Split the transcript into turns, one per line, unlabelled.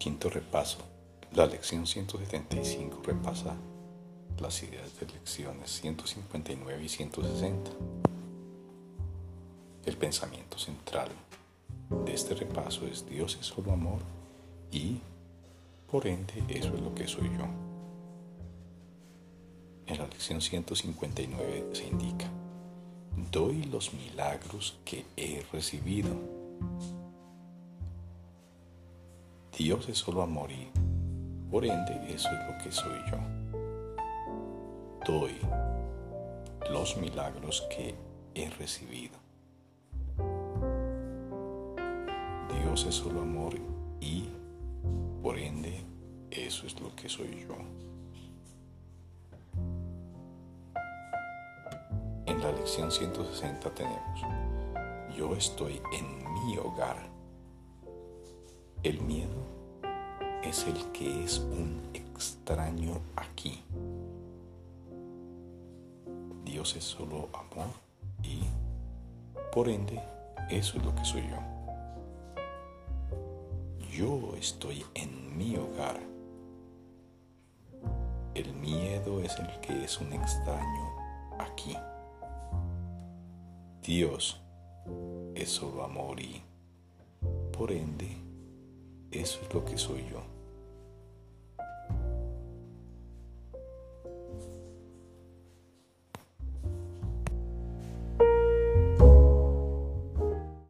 Quinto repaso. La lección 175 repasa las ideas de lecciones 159 y 160. El pensamiento central de este repaso es Dios es solo amor y, por ende, eso es lo que soy yo. En la lección 159 se indica, doy los milagros que he recibido Dios es solo amor y por ende eso es lo que soy yo. Doy los milagros que he recibido. Dios es solo amor y por ende eso es lo que soy yo. En la lección 160 tenemos, yo estoy en mi hogar el miedo es el que es un extraño aquí. Dios es solo amor y, por ende, eso es lo que soy yo. Yo estoy en mi hogar. El miedo es el que es un extraño aquí. Dios es solo amor y, por ende, eso es lo que soy yo.